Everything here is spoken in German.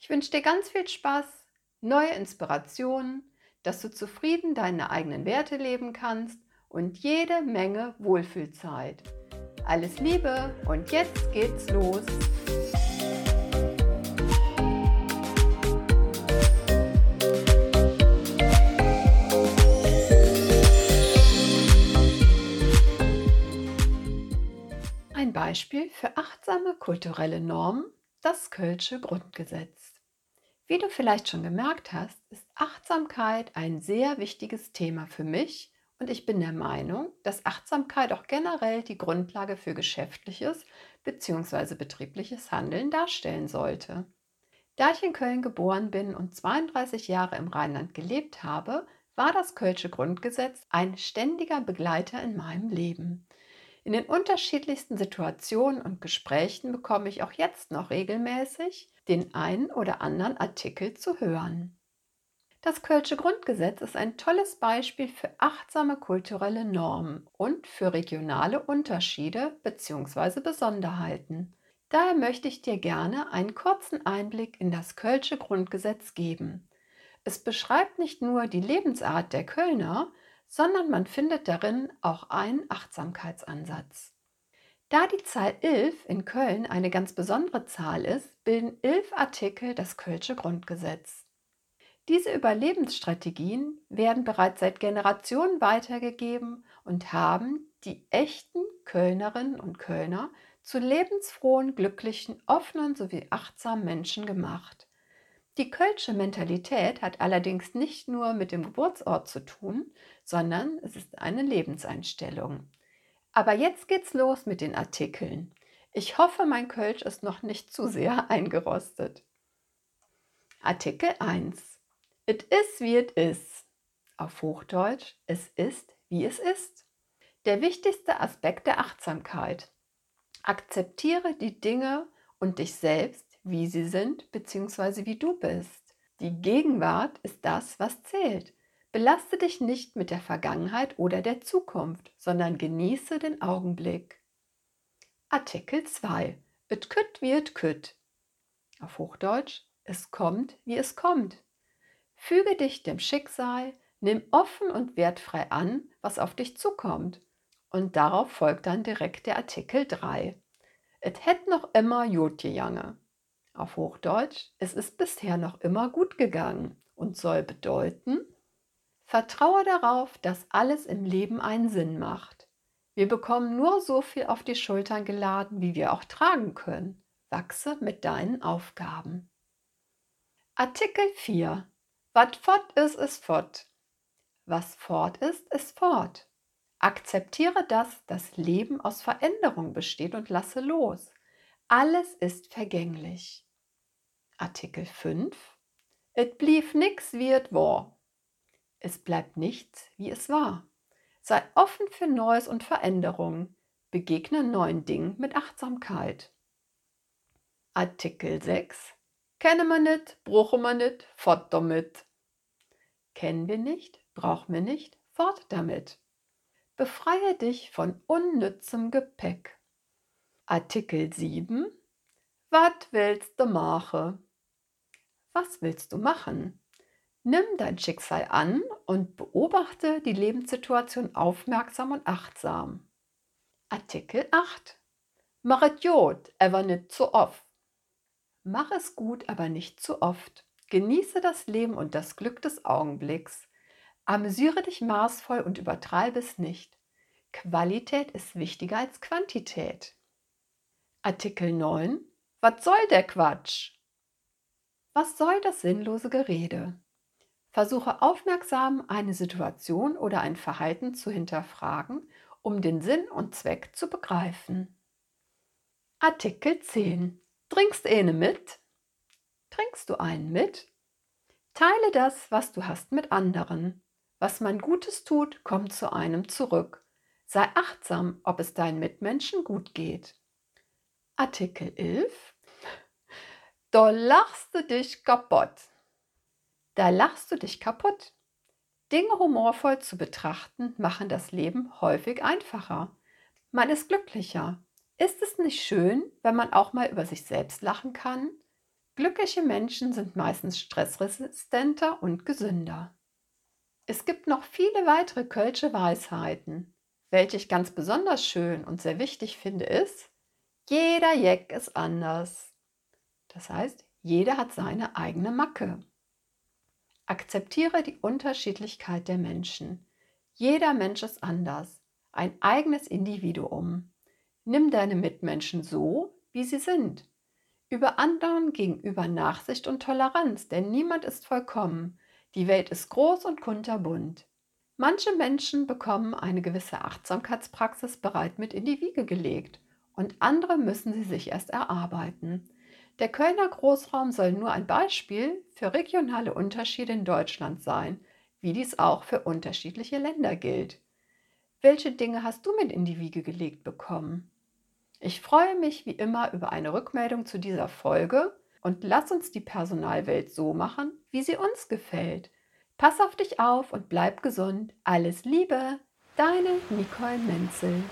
Ich wünsche dir ganz viel Spaß, neue Inspirationen, dass du zufrieden deine eigenen Werte leben kannst und jede Menge Wohlfühlzeit. Alles Liebe und jetzt geht's los. Ein Beispiel für achtsame kulturelle Normen, das Kölsche Grundgesetz. Wie du vielleicht schon gemerkt hast, ist Achtsamkeit ein sehr wichtiges Thema für mich und ich bin der Meinung, dass Achtsamkeit auch generell die Grundlage für geschäftliches bzw. betriebliches Handeln darstellen sollte. Da ich in Köln geboren bin und 32 Jahre im Rheinland gelebt habe, war das Kölsche Grundgesetz ein ständiger Begleiter in meinem Leben. In den unterschiedlichsten Situationen und Gesprächen bekomme ich auch jetzt noch regelmäßig den einen oder anderen Artikel zu hören. Das Kölsche Grundgesetz ist ein tolles Beispiel für achtsame kulturelle Normen und für regionale Unterschiede bzw. Besonderheiten. Daher möchte ich dir gerne einen kurzen Einblick in das Kölsche Grundgesetz geben. Es beschreibt nicht nur die Lebensart der Kölner, sondern man findet darin auch einen Achtsamkeitsansatz. Da die Zahl 11 in Köln eine ganz besondere Zahl ist, bilden elf Artikel das Kölsche Grundgesetz. Diese Überlebensstrategien werden bereits seit Generationen weitergegeben und haben die echten Kölnerinnen und Kölner zu lebensfrohen, glücklichen, offenen sowie achtsamen Menschen gemacht. Die Kölsche Mentalität hat allerdings nicht nur mit dem Geburtsort zu tun, sondern es ist eine Lebenseinstellung. Aber jetzt geht's los mit den Artikeln. Ich hoffe, mein Kölsch ist noch nicht zu sehr eingerostet. Artikel 1. It is wie it is. Auf Hochdeutsch, es ist wie es ist. Der wichtigste Aspekt der Achtsamkeit. Akzeptiere die Dinge und dich selbst wie sie sind bzw. wie du bist. Die Gegenwart ist das, was zählt. Belaste dich nicht mit der Vergangenheit oder der Zukunft, sondern genieße den Augenblick. Artikel 2. Et kütt wie et kütt. Auf Hochdeutsch, es kommt, wie es kommt. Füge dich dem Schicksal, nimm offen und wertfrei an, was auf dich zukommt. Und darauf folgt dann direkt der Artikel 3. Et hätt noch immer Jod gejange. Auf Hochdeutsch, es ist bisher noch immer gut gegangen und soll bedeuten, vertraue darauf, dass alles im Leben einen Sinn macht. Wir bekommen nur so viel auf die Schultern geladen, wie wir auch tragen können. Wachse mit deinen Aufgaben. Artikel 4. Was fort ist, ist fort. Was fort ist, ist fort. Akzeptiere, dass das Leben aus Veränderung besteht und lasse los. Alles ist vergänglich. Artikel 5. Et blieb nix wie et war. Es bleibt nichts, wie es war. Sei offen für Neues und Veränderungen. Begegne neuen Dingen mit Achtsamkeit. Artikel 6. Kenne man nicht, bruche man nicht, fort damit. Kennen wir nicht, brauchen wir nicht, fort damit. Befreie dich von unnützem Gepäck. Artikel 7. Wat willst du machen? Was willst du machen? Nimm dein Schicksal an und beobachte die Lebenssituation aufmerksam und achtsam. Artikel 8. Mach es gut, aber nicht zu oft. Mach es gut, aber nicht zu oft. Genieße das Leben und das Glück des Augenblicks. Amüsiere dich maßvoll und übertreibe es nicht. Qualität ist wichtiger als Quantität. Artikel 9. Was soll der Quatsch? Was soll das sinnlose Gerede? Versuche aufmerksam eine Situation oder ein Verhalten zu hinterfragen, um den Sinn und Zweck zu begreifen. Artikel 10. Trinkst eine mit? Bringst du einen mit? Teile das, was du hast, mit anderen. Was man Gutes tut, kommt zu einem zurück. Sei achtsam, ob es deinen Mitmenschen gut geht. Artikel 11. Da lachst du dich kaputt. Da lachst du dich kaputt. Dinge humorvoll zu betrachten, machen das Leben häufig einfacher. Man ist glücklicher. Ist es nicht schön, wenn man auch mal über sich selbst lachen kann? Glückliche Menschen sind meistens stressresistenter und gesünder. Es gibt noch viele weitere Kölsche Weisheiten. Welche ich ganz besonders schön und sehr wichtig finde, ist, jeder Jeck ist anders. Das heißt, jeder hat seine eigene Macke. Akzeptiere die Unterschiedlichkeit der Menschen. Jeder Mensch ist anders, ein eigenes Individuum. Nimm deine Mitmenschen so, wie sie sind über anderen gegenüber Nachsicht und Toleranz, denn niemand ist vollkommen. Die Welt ist groß und kunterbunt. Manche Menschen bekommen eine gewisse Achtsamkeitspraxis bereit mit in die Wiege gelegt und andere müssen sie sich erst erarbeiten. Der Kölner Großraum soll nur ein Beispiel für regionale Unterschiede in Deutschland sein, wie dies auch für unterschiedliche Länder gilt. Welche Dinge hast du mit in die Wiege gelegt bekommen? Ich freue mich wie immer über eine Rückmeldung zu dieser Folge und lass uns die Personalwelt so machen, wie sie uns gefällt. Pass auf dich auf und bleib gesund. Alles Liebe, deine Nicole Menzel.